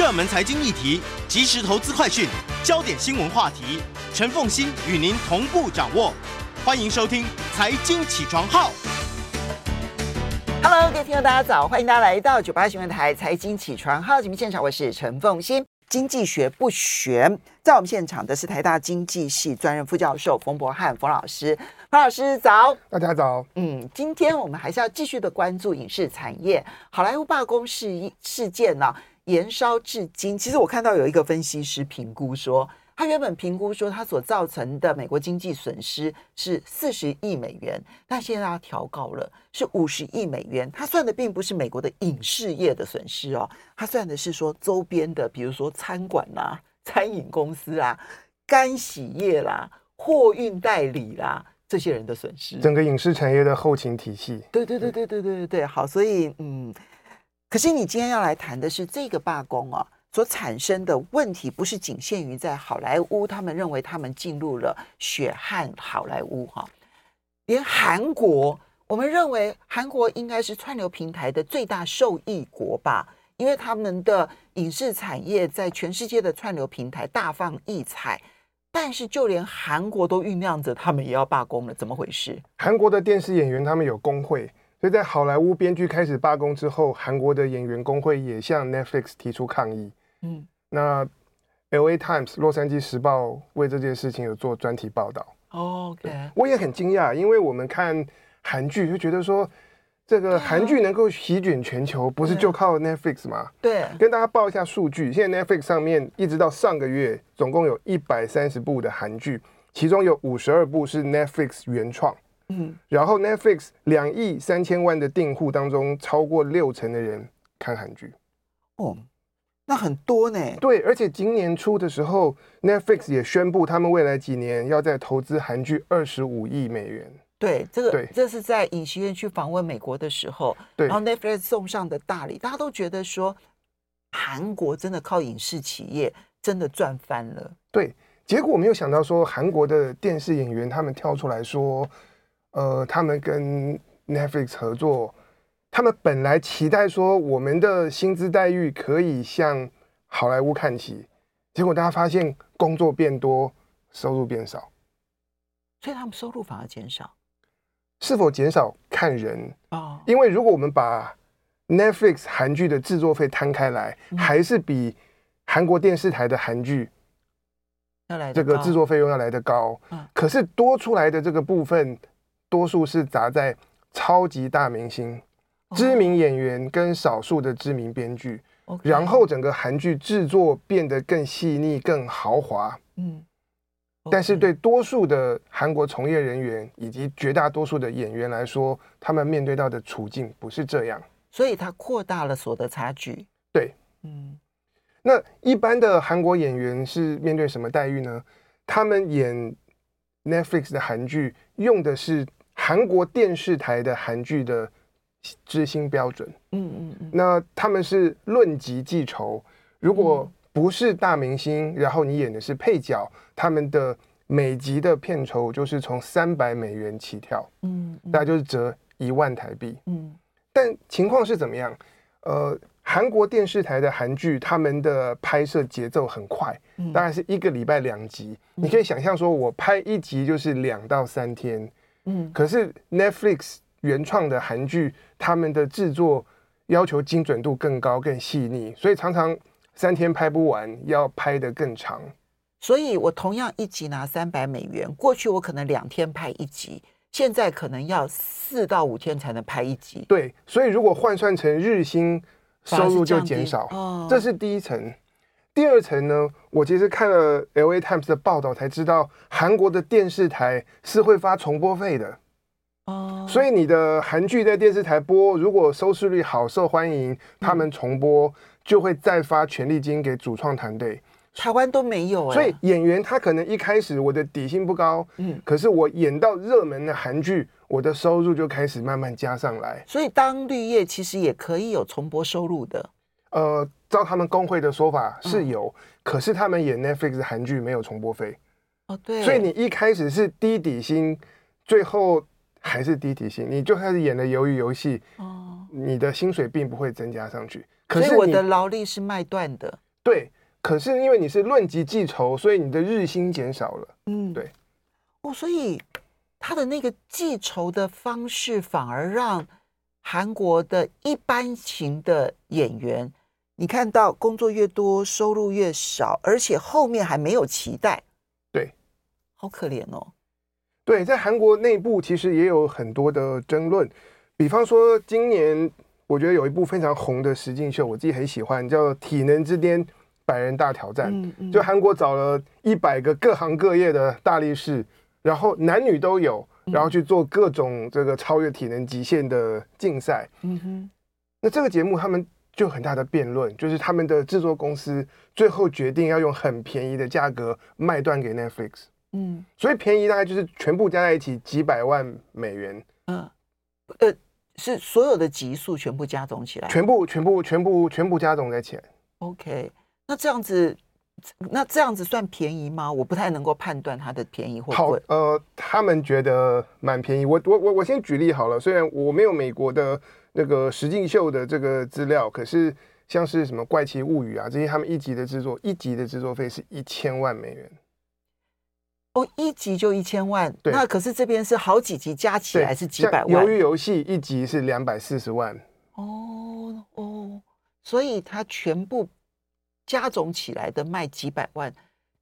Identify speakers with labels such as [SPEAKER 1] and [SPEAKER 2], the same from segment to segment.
[SPEAKER 1] 热门财经议题、即时投资快讯、焦点新闻话题，陈凤欣与您同步掌握。欢迎收听《财经起床号》。
[SPEAKER 2] Hello，各位听众，大家早！欢迎大家来到九八新闻台《财经起床号》节目现场，我是陈凤欣。经济学不玄，在我们现场的是台大经济系专任副教授冯博翰冯老师。冯老师早，
[SPEAKER 3] 大家早。
[SPEAKER 2] 嗯，今天我们还是要继续的关注影视产业，好莱坞罢工事事件呢、啊。延烧至今，其实我看到有一个分析师评估说，他原本评估说他所造成的美国经济损失是四十亿美元，但现在他调高了，是五十亿美元。他算的并不是美国的影视业的损失哦，他算的是说周边的，比如说餐馆啦、餐饮公司啊、干洗业啦、货运代理啦这些人的损失，
[SPEAKER 3] 整个影视产业的后勤体系。
[SPEAKER 2] 对对对对对对对对，好，所以嗯。可是你今天要来谈的是这个罢工啊，所产生的问题不是仅限于在好莱坞，他们认为他们进入了血汗好莱坞哈，连韩国，我们认为韩国应该是串流平台的最大受益国吧，因为他们的影视产业在全世界的串流平台大放异彩，但是就连韩国都酝酿着他们也要罢工了，怎么回事？
[SPEAKER 3] 韩国的电视演员他们有工会。所以在好莱坞编剧开始罢工之后，韩国的演员工会也向 Netflix 提出抗议。嗯，那 LA Times 洛杉矶时报为这件事情有做专题报道。
[SPEAKER 2] OK，
[SPEAKER 3] 我也很惊讶，因为我们看韩剧就觉得说，这个韩剧能够席卷全球，不是就靠 Netflix 吗？
[SPEAKER 2] 对，
[SPEAKER 3] 跟大家报一下数据，现在 Netflix 上面一直到上个月，总共有一百三十部的韩剧，其中有五十二部是 Netflix 原创。嗯，然后 Netflix 两亿三千万的订户当中，超过六成的人看韩剧。
[SPEAKER 2] 哦，那很多呢。
[SPEAKER 3] 对，而且今年初的时候，Netflix 也宣布他们未来几年要再投资韩剧二十五亿美元。
[SPEAKER 2] 对，这个对，这是在尹锡悦去访问美国的时候，
[SPEAKER 3] 对，
[SPEAKER 2] 然后 Netflix 送上的大礼，大家都觉得说，韩国真的靠影视企业真的赚翻了。
[SPEAKER 3] 对，结果我没有想到说，韩国的电视演员他们跳出来说。呃，他们跟 Netflix 合作，他们本来期待说我们的薪资待遇可以向好莱坞看齐，结果大家发现工作变多，收入变少，
[SPEAKER 2] 所以他们收入反而减少。
[SPEAKER 3] 是否减少看人啊？因为如果我们把 Netflix 韩剧的制作费摊开来，还是比韩国电视台的韩剧
[SPEAKER 2] 要来
[SPEAKER 3] 这个制作费用要来得高。可是多出来的这个部分。多数是砸在超级大明星、知名演员跟少数的知名编剧，Okay. 然后整个韩剧制作变得更细腻、更豪华。嗯，Okay. 但是对多数的韩国从业人员以及绝大多数的演员来说，他们面对到的处境不是这样，
[SPEAKER 2] 所以它扩大了所得差距。
[SPEAKER 3] 对，嗯，那一般的韩国演员是面对什么待遇呢？他们演 Netflix 的韩剧用的是。韩国电视台的韩剧的支薪标准，嗯嗯嗯，那他们是论集计酬，如果不是大明星，然后你演的是配角，他们的每集的片酬就是从三百美元起跳，嗯，大概就是折一万台币，嗯，但情况是怎么样？呃，韩国电视台的韩剧，他们的拍摄节奏很快，大概是一个礼拜两集，你可以想象说，我拍一集就是两到三天。嗯，可是 Netflix 原创的韩剧，他们的制作要求精准度更高、更细腻，所以常常三天拍不完，要拍得更长。
[SPEAKER 2] 所以我同样一集拿三百美元，过去我可能两天拍一集，现在可能要四到五天才能拍一集。
[SPEAKER 3] 对，所以如果换算成日薪，收入就减少。哦，这是第一层。第二层呢，我其实看了 LA Times 的报道才知道，韩国的电视台是会发重播费的。
[SPEAKER 2] 哦，
[SPEAKER 3] 所以你的韩剧在电视台播，如果收视率好、受欢迎，他们重播、嗯、就会再发权利金给主创团队。
[SPEAKER 2] 台湾都没有、欸，
[SPEAKER 3] 所以演员他可能一开始我的底薪不高，嗯，可是我演到热门的韩剧，我的收入就开始慢慢加上来。
[SPEAKER 2] 所以当绿叶其实也可以有重播收入的。
[SPEAKER 3] 呃，照他们工会的说法是有，嗯、可是他们演 Netflix 的韩剧没有重播费。
[SPEAKER 2] 哦，对。
[SPEAKER 3] 所以你一开始是低底薪，最后还是低底薪，你就开始演了鱿鱼游戏，哦，你的薪水并不会增加上去。可是
[SPEAKER 2] 我的劳力是卖断的。
[SPEAKER 3] 对。可是因为你是论级计酬，所以你的日薪减少了。嗯，对。
[SPEAKER 2] 哦，所以他的那个计酬的方式，反而让韩国的一般型的演员，你看到工作越多，收入越少，而且后面还没有期待。
[SPEAKER 3] 对，
[SPEAKER 2] 好可怜哦。
[SPEAKER 3] 对，在韩国内部其实也有很多的争论。比方说，今年我觉得有一部非常红的实境秀，我自己很喜欢，叫《体能之巅》。百人大挑战，嗯嗯、就韩国找了一百个各行各业的大力士，然后男女都有，然后去做各种这个超越体能极限的竞赛。嗯哼，那这个节目他们就很大的辩论，就是他们的制作公司最后决定要用很便宜的价格卖断给 Netflix。嗯，所以便宜大概就是全部加在一起几百万美元。嗯，
[SPEAKER 2] 呃，是所有的集数全部加总起来，
[SPEAKER 3] 全部全部全部全部加总在起来。
[SPEAKER 2] OK。那这样子，那这样子算便宜吗？我不太能够判断它的便宜或贵。
[SPEAKER 3] 好，呃，他们觉得蛮便宜。我我我我先举例好了，虽然我没有美国的那个实境秀的这个资料，可是像是什么《怪奇物语》啊这些，他们一集的制作，一集的制作费是一千万美元。
[SPEAKER 2] 哦，一集就一千万？那可是这边是好几集加起来是几百万。
[SPEAKER 3] 鱿鱼游戏一集是两百四十万。
[SPEAKER 2] 哦哦，所以它全部。加总起来的卖几百万，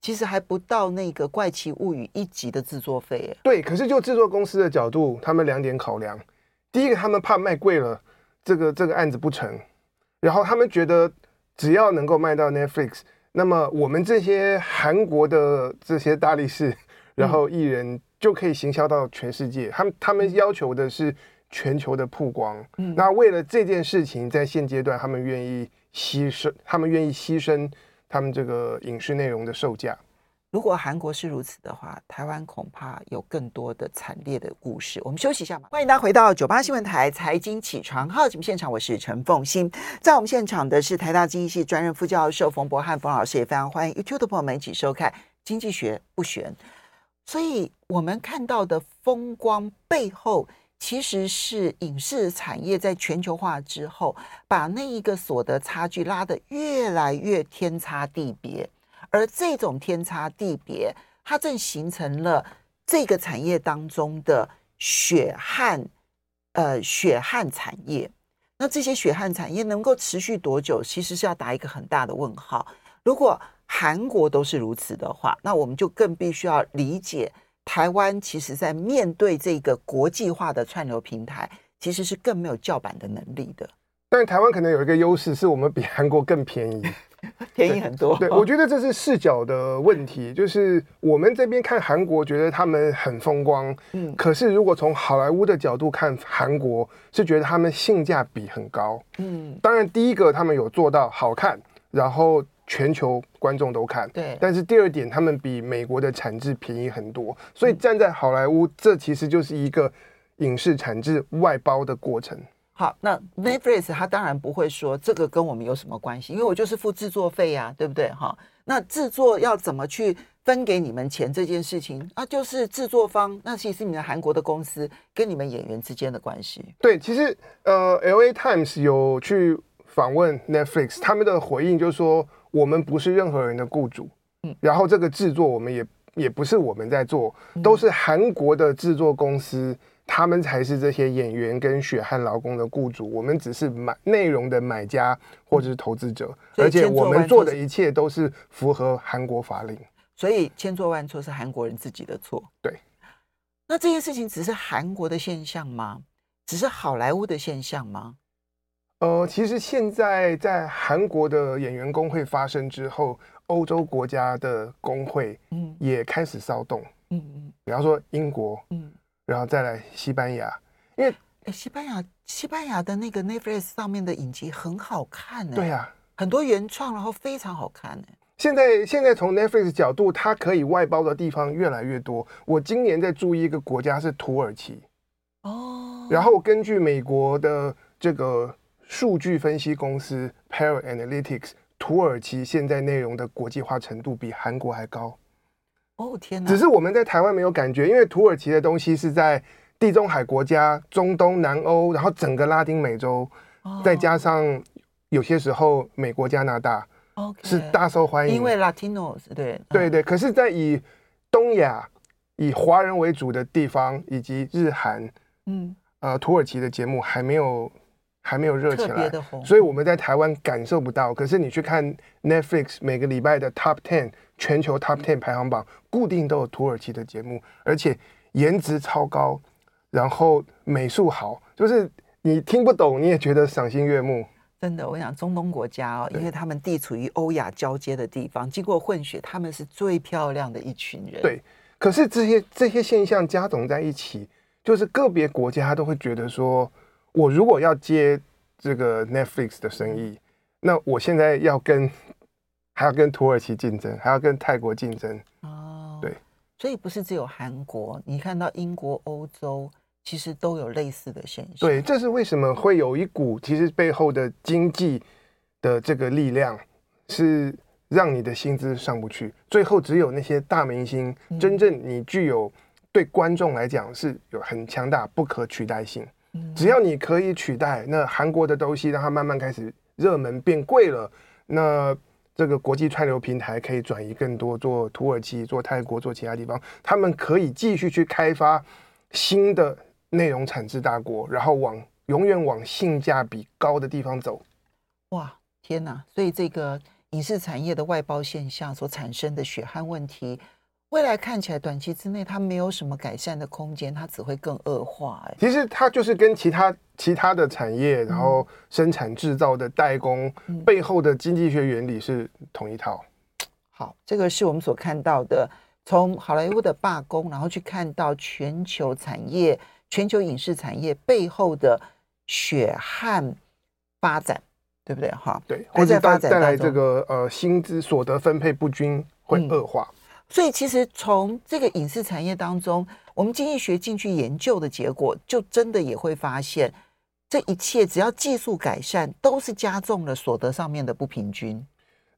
[SPEAKER 2] 其实还不到那个《怪奇物语》一集的制作费。
[SPEAKER 3] 对，可是就制作公司的角度，他们两点考量：第一个，他们怕卖贵了，这个这个案子不成；然后他们觉得，只要能够卖到 Netflix，那么我们这些韩国的这些大力士，然后艺人就可以行销到全世界。他们他们要求的是全球的曝光。嗯，那为了这件事情，在现阶段，他们愿意。牺牲，他们愿意牺牲他们这个影视内容的售价。
[SPEAKER 2] 如果韩国是如此的话，台湾恐怕有更多的惨烈的故事。我们休息一下嘛。欢迎大家回到九八新闻台财经起床号节目现场，我是陈凤欣。在我们现场的是台大经济系专任副教授冯博翰冯老师，也非常欢迎 YouTube 的朋友们一起收看《经济学不玄》。所以我们看到的风光背后。其实是影视产业在全球化之后，把那一个所得差距拉得越来越天差地别，而这种天差地别，它正形成了这个产业当中的血汗，呃，血汗产业。那这些血汗产业能够持续多久，其实是要打一个很大的问号。如果韩国都是如此的话，那我们就更必须要理解。台湾其实，在面对这个国际化的串流平台，其实是更没有叫板的能力的。
[SPEAKER 3] 但台湾可能有一个优势，是我们比韩国更便宜，
[SPEAKER 2] 便宜很多。
[SPEAKER 3] 对，我觉得这是视角的问题，就是我们这边看韩国，觉得他们很风光，嗯，可是如果从好莱坞的角度看韩国，是觉得他们性价比很高，嗯。当然，第一个他们有做到好看，然后。全球观众都看，
[SPEAKER 2] 对。
[SPEAKER 3] 但是第二点，他们比美国的产制便宜很多，所以站在好莱坞，这其实就是一个影视产制外包的过程。
[SPEAKER 2] 好，那 Netflix 他当然不会说这个跟我们有什么关系，因为我就是付制作费呀，对不对？哈，那制作要怎么去分给你们钱这件事情，啊就是制作方，那其实是你们韩国的公司跟你们演员之间的关系。
[SPEAKER 3] 对，其实呃，LA Times 有去访问 Netflix，他们的回应就是说。我们不是任何人的雇主，嗯，然后这个制作我们也也不是我们在做，都是韩国的制作公司，他们才是这些演员跟血汗劳工的雇主，我们只是买内容的买家或者是投资者，而且我们做的一切都是符合韩国法令，
[SPEAKER 2] 所以千错万错是韩国人自己的错。
[SPEAKER 3] 对，
[SPEAKER 2] 那这件事情只是韩国的现象吗？只是好莱坞的现象吗？
[SPEAKER 3] 呃，其实现在在韩国的演员工会发生之后，欧洲国家的工会嗯也开始骚动，嗯嗯，比方说英国，嗯，然后再来西班牙，因为
[SPEAKER 2] 哎，西班牙西班牙的那个 Netflix 上面的影集很好看呢。
[SPEAKER 3] 对呀，
[SPEAKER 2] 很多原创，然后非常好看呢。
[SPEAKER 3] 现在现在从 Netflix 角度，它可以外包的地方越来越多。我今年在注意一个国家是土耳其，
[SPEAKER 2] 哦，
[SPEAKER 3] 然后根据美国的这个数据分析公司 Parrot Analytics，土耳其现在内容的国际化程度比韩国还高。
[SPEAKER 2] 哦天哪！
[SPEAKER 3] 只是我们在台湾没有感觉，因为土耳其的东西是在地中海国家、中东、南欧，然后整个拉丁美洲，
[SPEAKER 2] 哦、
[SPEAKER 3] 再加上有些时候美国、加拿大是大受欢迎。因
[SPEAKER 2] 为 Latinos 对
[SPEAKER 3] 对对，可是，在以东亚以华人为主的地方，以及日韩，嗯呃土耳其的节目还没有还没有热起来，所以我们在台湾感受不到。可是你去看 Netflix 每个礼拜的 Top Ten。全球 Top Ten 排行榜固定都有土耳其的节目，而且颜值超高，然后美术好，就是你听不懂你也觉得赏心悦目。
[SPEAKER 2] 真的，我想中东国家哦，因为他们地处于欧亚交接的地方，经过混血，他们是最漂亮的一群人。
[SPEAKER 3] 对，可是这些这些现象加总在一起，就是个别国家都会觉得说，我如果要接这个 Netflix 的生意，那我现在要跟。还要跟土耳其竞争，还要跟泰国竞争哦。对，
[SPEAKER 2] 所以不是只有韩国，你看到英国、欧洲其实都有类似的现象。
[SPEAKER 3] 对，这是为什么会有一股其实背后的经济的这个力量，是让你的薪资上不去，最后只有那些大明星，嗯、真正你具有对观众来讲是有很强大不可取代性。嗯、只要你可以取代，那韩国的东西让它慢慢开始热门变贵了，那。这个国际串流平台可以转移更多做土耳其、做泰国、做其他地方，他们可以继续去开发新的内容产制大国，然后往永远往性价比高的地方走。
[SPEAKER 2] 哇，天哪！所以这个影视产业的外包现象所产生的血汗问题。未来看起来，短期之内它没有什么改善的空间，它只会更恶化。哎，
[SPEAKER 3] 其实它就是跟其他其他的产业，然后生产制造的代工、嗯、背后的经济学原理是同一套。
[SPEAKER 2] 好，这个是我们所看到的，从好莱坞的罢工，然后去看到全球产业、全球影视产业背后的血汗发展，对不对？哈，
[SPEAKER 3] 对，或者带带来这个呃薪资所得分配不均会恶化。嗯
[SPEAKER 2] 所以，其实从这个影视产业当中，我们经济学进去研究的结果，就真的也会发现，这一切只要技术改善，都是加重了所得上面的不平均。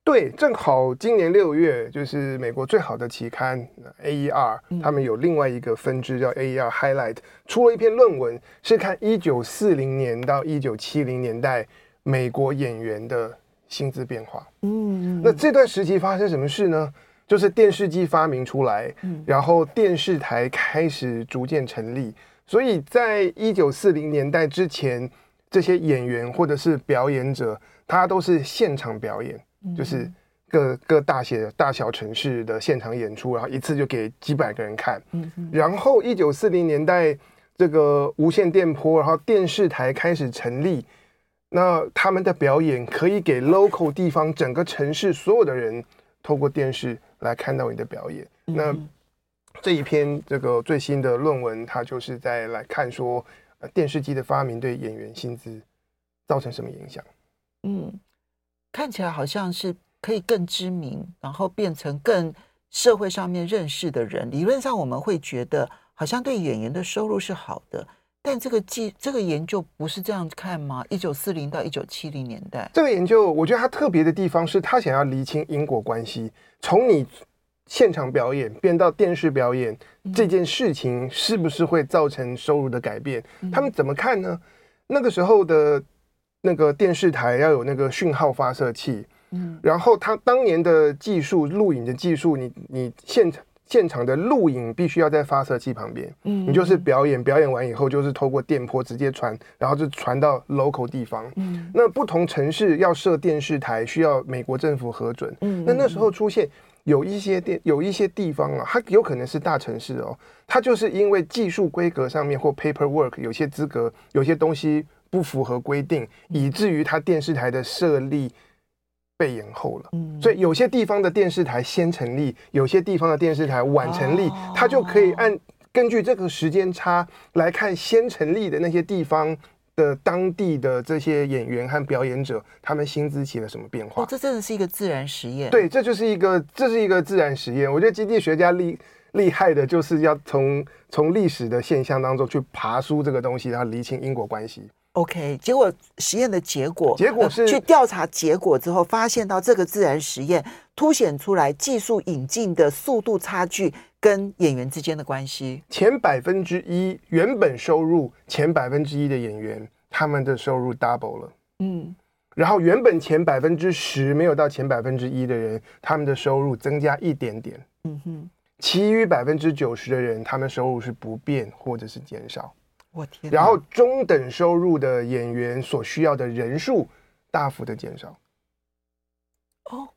[SPEAKER 3] 对，正好今年六月，就是美国最好的期刊 AER，他们有另外一个分支叫 AER Highlight，出了一篇论文，是看一九四零年到一九七零年代美国演员的薪资变化。嗯，那这段时期发生什么事呢？就是电视机发明出来，然后电视台开始逐渐成立，所以在一九四零年代之前，这些演员或者是表演者，他都是现场表演，就是各各大些大小城市的现场演出，然后一次就给几百个人看。然后一九四零年代这个无线电波，然后电视台开始成立，那他们的表演可以给 local 地方整个城市所有的人透过电视。来看到你的表演。那这一篇这个最新的论文，它就是在来看说，呃，电视机的发明对演员薪资造成什么影响？
[SPEAKER 2] 嗯，看起来好像是可以更知名，然后变成更社会上面认识的人。理论上我们会觉得，好像对演员的收入是好的。但这个记这个研究不是这样看吗？一九四零到一九七零年代，
[SPEAKER 3] 这个研究我觉得它特别的地方是，他想要厘清因果关系，从你现场表演变到电视表演、嗯、这件事情，是不是会造成收入的改变？嗯、他们怎么看呢？那个时候的那个电视台要有那个讯号发射器，嗯，然后他当年的技术录影的技术，你你现场。现场的录影必须要在发射器旁边，嗯，你就是表演，表演完以后就是透过电波直接传，然后就传到 local 地方，嗯，那不同城市要设电视台需要美国政府核准，嗯，那那时候出现有一些电有一些地方啊，它有可能是大城市哦，它就是因为技术规格上面或 paperwork 有些资格有些东西不符合规定，以至于它电视台的设立。被延后了，所以有些地方的电视台先成立，有些地方的电视台晚成立，它就可以按根据这个时间差来看，先成立的那些地方的当地的这些演员和表演者，他们薪资起了什么变化？
[SPEAKER 2] 哦，这真的是一个自然实验。
[SPEAKER 3] 对，这就是一个这是一个自然实验。我觉得经济学家厉厉害的就是要从从历史的现象当中去爬梳这个东西，然后厘清因果关系。
[SPEAKER 2] OK，结果实验的结果，
[SPEAKER 3] 结果是、
[SPEAKER 2] 呃、去调查结果之后，发现到这个自然实验凸显出来技术引进的速度差距跟演员之间的关系。
[SPEAKER 3] 前百分之一原本收入前百分之一的演员，他们的收入 double 了。嗯，然后原本前百分之十没有到前百分之一的人，他们的收入增加一点点。嗯哼，其余百分之九十的人，他们收入是不变或者是减少。
[SPEAKER 2] 我天！
[SPEAKER 3] 然后中等收入的演员所需要的人数大幅的减少。
[SPEAKER 2] 哦，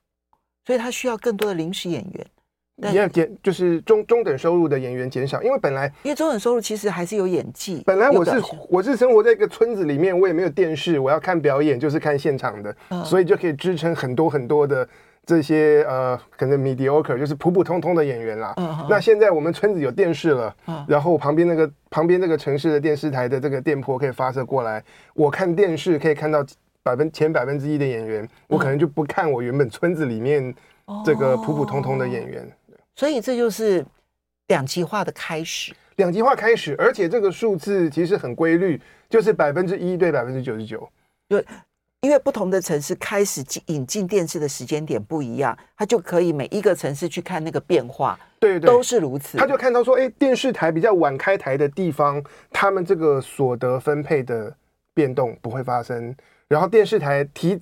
[SPEAKER 2] 所以他需要更多的临时演员。
[SPEAKER 3] 你要减，就是中中等收入的演员减少，因为本来
[SPEAKER 2] 因为中等收入其实还是有演技。
[SPEAKER 3] 本来我是我是生活在一个村子里面，我也没有电视，我要看表演就是看现场的，嗯、所以就可以支撑很多很多的。这些呃，可能 mediocre 就是普普通通的演员啦。Uh. 那现在我们村子有电视了，uh. 然后旁边那个旁边那个城市的电视台的这个电波可以发射过来，我看电视可以看到百分前百分之一的演员，uh. 我可能就不看我原本村子里面这个普普通通的演员。
[SPEAKER 2] Uh. 所以这就是两极化的开始。
[SPEAKER 3] 两极化开始，而且这个数字其实很规律，就是百分之一对百分之九十九。
[SPEAKER 2] 对。因为不同的城市开始引进电视的时间点不一样，它就可以每一个城市去看那个变化，
[SPEAKER 3] 对对，
[SPEAKER 2] 都是如此。
[SPEAKER 3] 他就看到说，哎，电视台比较晚开台的地方，他们这个所得分配的变动不会发生；然后电视台提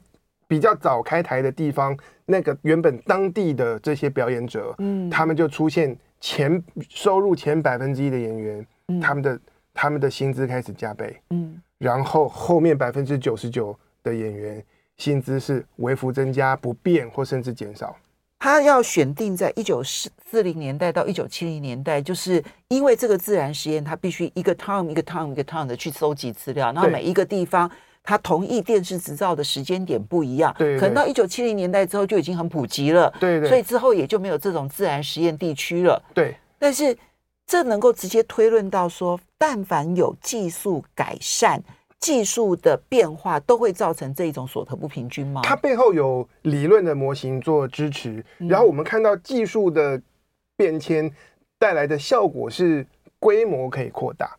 [SPEAKER 3] 比较早开台的地方，那个原本当地的这些表演者，嗯，他们就出现前收入前百分之一的演员，嗯，他们的他们的薪资开始加倍，嗯，然后后面百分之九十九。的演员薪资是微幅增加、不变或甚至减少。
[SPEAKER 2] 他要选定在一九四四零年代到一九七零年代，就是因为这个自然实验，他必须一个 town 一个 town 一个 town 的去搜集资料，然后每一个地方他同意电视执照的时间点不一样，对，可能到一九七零年代之后就已经很普及了，对对，所以之后也就没有这种自然实验地区了，
[SPEAKER 3] 对。
[SPEAKER 2] 但是这能够直接推论到说，但凡有技术改善。技术的变化都会造成这一种所得不平均吗？
[SPEAKER 3] 它背后有理论的模型做支持，然后我们看到技术的变迁带来的效果是规模可以扩大。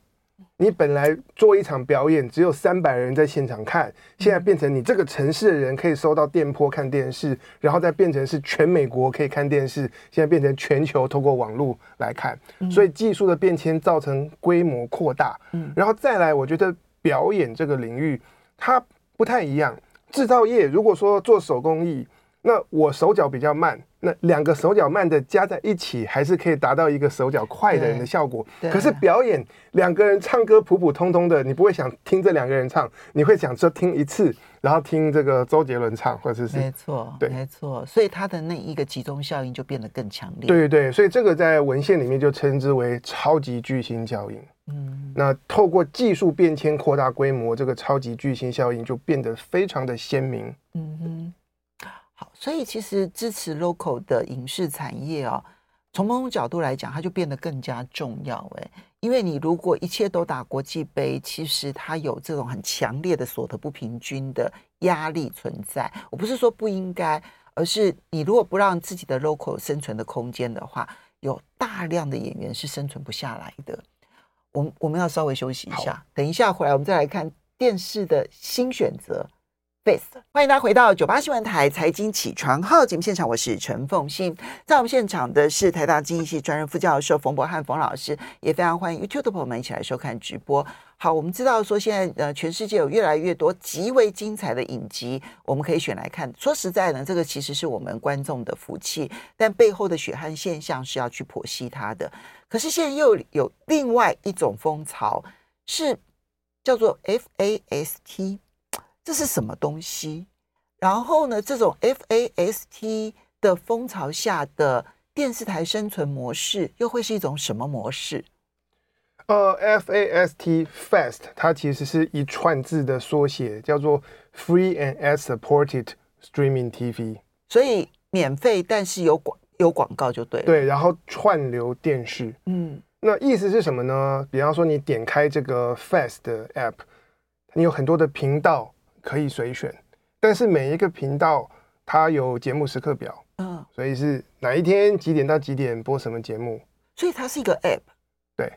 [SPEAKER 3] 你本来做一场表演只有三百人在现场看，现在变成你这个城市的人可以收到电波看电视，然后再变成是全美国可以看电视，现在变成全球透过网络来看。所以技术的变迁造成规模扩大，嗯然后再来，我觉得。表演这个领域，它不太一样。制造业如果说做手工艺，那我手脚比较慢，那两个手脚慢的加在一起，还是可以达到一个手脚快的人的效果。可是表演两个人唱歌普普通通的，你不会想听这两个人唱，你会想说听一次，然后听这个周杰伦唱，或者是
[SPEAKER 2] 没错，对，没错。所以他的那一个集中效应就变得更强烈。
[SPEAKER 3] 对对，所以这个在文献里面就称之为超级巨星效应。嗯，那透过技术变迁扩大规模，这个超级巨星效应就变得非常的鲜明。嗯
[SPEAKER 2] 哼，好，所以其实支持 local 的影视产业啊、哦，从某种角度来讲，它就变得更加重要。哎，因为你如果一切都打国际杯，其实它有这种很强烈的所得不平均的压力存在。我不是说不应该，而是你如果不让自己的 local 生存的空间的话，有大量的演员是生存不下来的。我们要稍微休息一下，等一下回来我们再来看电视的新选择。Face，欢迎大家回到九八新闻台财经起床号节目现场，我是陈凤欣。在我们现场的是台大经济系专任副教授冯博翰冯老师，也非常欢迎 YouTube 的朋友们一起来收看直播。好，我们知道说现在呃全世界有越来越多极为精彩的影集，我们可以选来看。说实在呢，这个其实是我们观众的福气，但背后的血汗现象是要去剖析它的。可是现在又有另外一种风潮，是叫做 FAST。这是什么东西？然后呢，这种 FAST 的风潮下的电视台生存模式又会是一种什么模式？
[SPEAKER 3] 呃，FAST Fast 它其实是一串字的缩写，叫做 Free and Ad-supported Streaming TV。
[SPEAKER 2] 所以免费，但是有广有广告就对了。
[SPEAKER 3] 对，然后串流电视。嗯。那意思是什么呢？比方说，你点开这个 Fast 的 App，你有很多的频道可以随选，但是每一个频道它有节目时刻表，嗯，所以是哪一天几点到几点播什么节目，
[SPEAKER 2] 所以它是一个 App，
[SPEAKER 3] 对，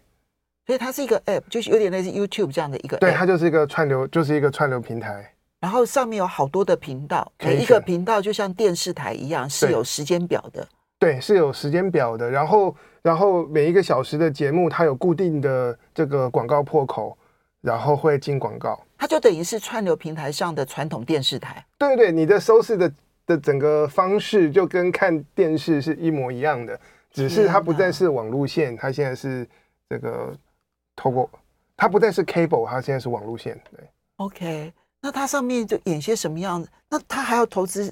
[SPEAKER 2] 所以它是一个 App，就是有点类似 YouTube 这样的一个，
[SPEAKER 3] 对，它就是一个串流，就是一个串流平台，
[SPEAKER 2] 然后上面有好多的频道，每一个频道就像电视台一样是有时间表的。
[SPEAKER 3] 对，是有时间表的。然后，然后每一个小时的节目，它有固定的这个广告破口，然后会进广告。
[SPEAKER 2] 它就等于是串流平台上的传统电视台。
[SPEAKER 3] 对对对，你的收视的的整个方式就跟看电视是一模一样的，只是它不再是网路线，它现在是这个透过，它不再是 cable，它现在是网路线。对
[SPEAKER 2] ，OK，那它上面就演些什么样子？那它还要投资？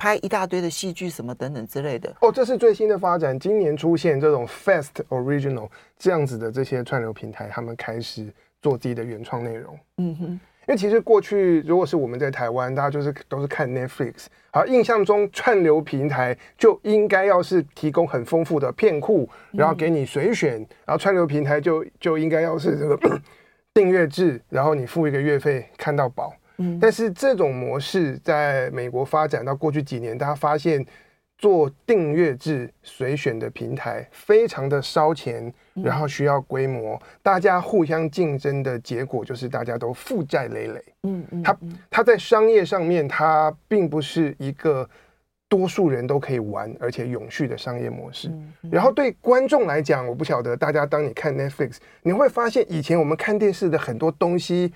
[SPEAKER 2] 拍一大堆的戏剧什么等等之类的
[SPEAKER 3] 哦，这是最新的发展。今年出现这种 Fast Original 这样子的这些串流平台，他们开始做自己的原创内容。嗯哼，因为其实过去如果是我们在台湾，大家就是都是看 Netflix，好印象中串流平台就应该要是提供很丰富的片库，然后给你随选，然后串流平台就就应该要是这个 订阅制，然后你付一个月费看到饱。但是这种模式在美国发展到过去几年，大家发现做订阅制随选的平台非常的烧钱，然后需要规模，大家互相竞争的结果就是大家都负债累累。嗯嗯，它它在商业上面，它并不是一个多数人都可以玩而且永续的商业模式。然后对观众来讲，我不晓得大家当你看 Netflix，你会发现以前我们看电视的很多东西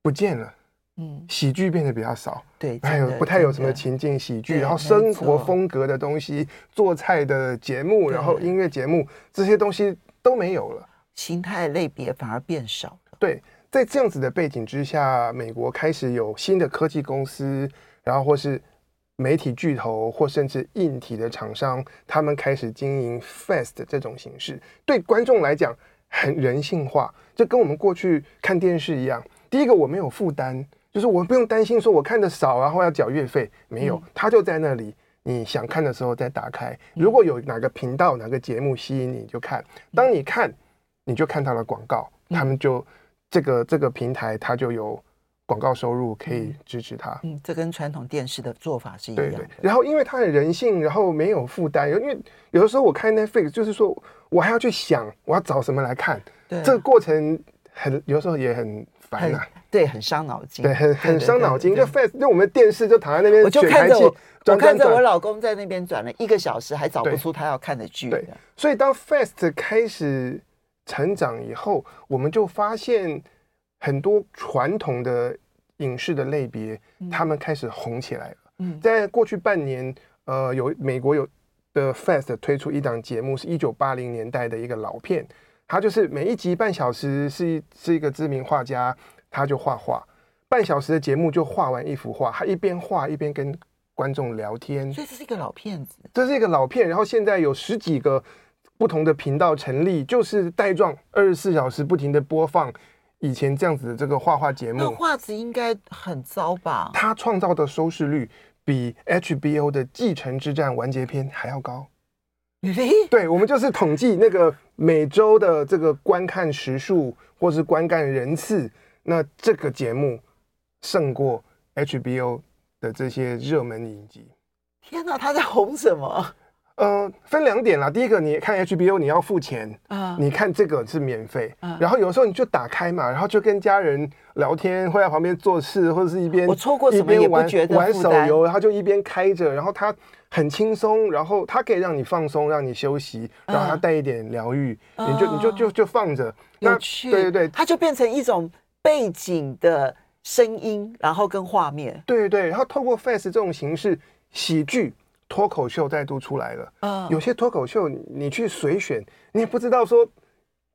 [SPEAKER 3] 不见了。嗯，喜剧变得比较少，
[SPEAKER 2] 对，
[SPEAKER 3] 还有不太有什么情境喜剧，然后生活风格的东西，做菜的节目，然后音乐节目这些东西都没有了，
[SPEAKER 2] 形态类别反而变少了。
[SPEAKER 3] 对，在这样子的背景之下，美国开始有新的科技公司，然后或是媒体巨头，或甚至硬体的厂商，他们开始经营 Fast 这种形式，对观众来讲很人性化，就跟我们过去看电视一样。第一个，我没有负担。就是我不用担心说我看的少，然后要缴月费，没有，它就在那里，你想看的时候再打开。如果有哪个频道、哪个节目吸引你，就看。当你看，你就看到了广告，他们就这个这个平台，它就有广告收入可以支持它。
[SPEAKER 2] 嗯，这跟传统电视的做法是一样的。对对。
[SPEAKER 3] 然后因为它很人性，然后没有负担。因为有的时候我看 Netflix，就是说我还要去想我要找什么来看，对，这个过程很有时候也很烦啊。
[SPEAKER 2] 对，很伤脑筋。
[SPEAKER 3] 对，很很伤脑筋。就 Fast，就我们电视就躺在那边，
[SPEAKER 2] 我就看着我，我看着我老公在那边转了一个小时，还找不出他要看的剧。
[SPEAKER 3] 对，所以当 Fast 开始成长以后，我们就发现很多传统的影视的类别，他们开始红起来了。嗯，在过去半年，呃，有美国有的 Fast 推出一档节目，是一九八零年代的一个老片，它就是每一集半小时，是是一个知名画家。他就画画，半小时的节目就画完一幅画。他一边画一边跟观众聊天，
[SPEAKER 2] 所以这是一个老骗子。
[SPEAKER 3] 这是一个老骗，然后现在有十几个不同的频道成立，就是带状二十四小时不停的播放以前这样子的这个画画节目。那
[SPEAKER 2] 画质应该很糟吧？
[SPEAKER 3] 他创造的收视率比 HBO 的《继承之战》完结篇还要高。对，我们就是统计那个每周的这个观看时数或是观看人次。那这个节目胜过 HBO 的这些热门影集。
[SPEAKER 2] 天哪，他在红什么？
[SPEAKER 3] 呃，分两点啦。第一个，你看 HBO 你要付钱啊，你看这个是免费。然后有时候你就打开嘛，然后就跟家人聊天，会在旁边做事，或者是一边
[SPEAKER 2] 我错过什么也不觉得
[SPEAKER 3] 玩手游，然后就一边开着，然后它很轻松，然后它可以让你放松，让你休息，然后它带一点疗愈，你就你就就就放着。
[SPEAKER 2] 有趣，
[SPEAKER 3] 对对对，
[SPEAKER 2] 它就变成一种。背景的声音，然后跟画面，
[SPEAKER 3] 对对，然后透过 Face 这种形式，喜剧脱口秀再度出来了。嗯，有些脱口秀你去随选，你也不知道说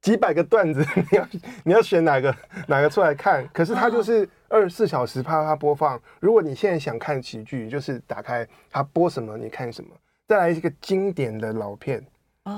[SPEAKER 3] 几百个段子，你要你要选哪个哪个出来看。可是它就是二十四小时啪啪播放。如果你现在想看喜剧，就是打开它播什么你看什么。再来一个经典的老片。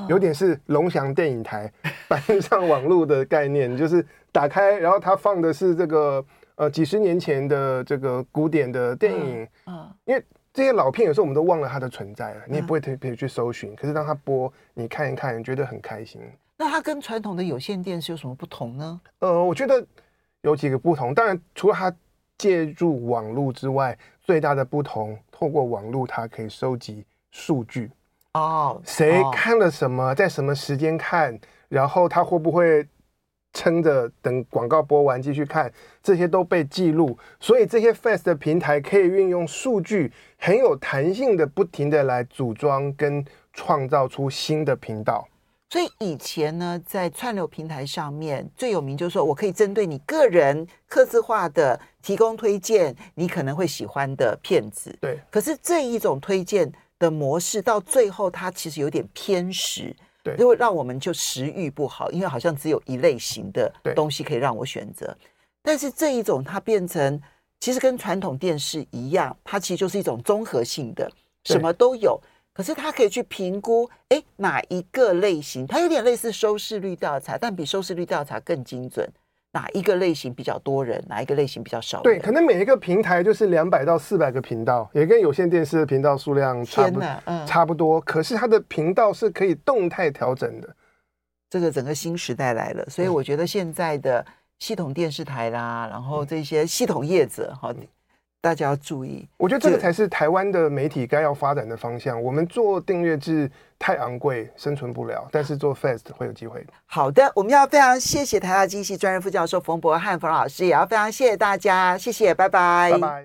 [SPEAKER 3] 有点是龙翔电影台搬上网络的概念，就是打开，然后它放的是这个呃几十年前的这个古典的电影，嗯，因为这些老片有时候我们都忘了它的存在了，你也不会特别去搜寻，可是当它播，你看一看，你觉得很开心。
[SPEAKER 2] 那它跟传统的有线电视有什么不同呢？
[SPEAKER 3] 呃，我觉得有几个不同。当然，除了它借助网络之外，最大的不同，透过网络它可以收集数据。
[SPEAKER 2] 哦，
[SPEAKER 3] 谁看了什么，在什么时间看，然后它会不会撑着等广告播完继续看，这些都被记录。所以这些 FAST 的平台可以运用数据，很有弹性的，不停的来组装跟创造出新的频道。
[SPEAKER 2] 所以以前呢，在串流平台上面最有名就是说，我可以针对你个人刻字化的提供推荐，你可能会喜欢的片子。
[SPEAKER 3] 对。
[SPEAKER 2] 可是这一种推荐的模式到最后，它其实有点偏食，
[SPEAKER 3] 对，
[SPEAKER 2] 就会让我们就食欲不好，因为好像只有一类型的东西可以让我选择。但是这一种它变成，其实跟传统电视一样，它其实就是一种综合性的，什么都有。可是它可以去评估，哎，哪一个类型？它有点类似收视率调查，但比收视率调查更精准。哪一个类型比较多人？哪一个类型比较少人？
[SPEAKER 3] 对，可能每一个平台就是两百到四百个频道，也跟有线电视的频道数量差不差不多。可是它的频道是可以动态调整的。
[SPEAKER 2] 这个整个新时代来了，所以我觉得现在的系统电视台啦，然后这些系统业者哈。嗯大家要注意，
[SPEAKER 3] 我觉得这个才是台湾的媒体该要发展的方向。我们做订阅制太昂贵，生存不了，但是做 Fast 会有机会。
[SPEAKER 2] 好的，我们要非常谢谢台大经济系专任副教授冯博翰冯老师，也要非常谢谢大家，谢谢，拜拜，
[SPEAKER 3] 拜拜。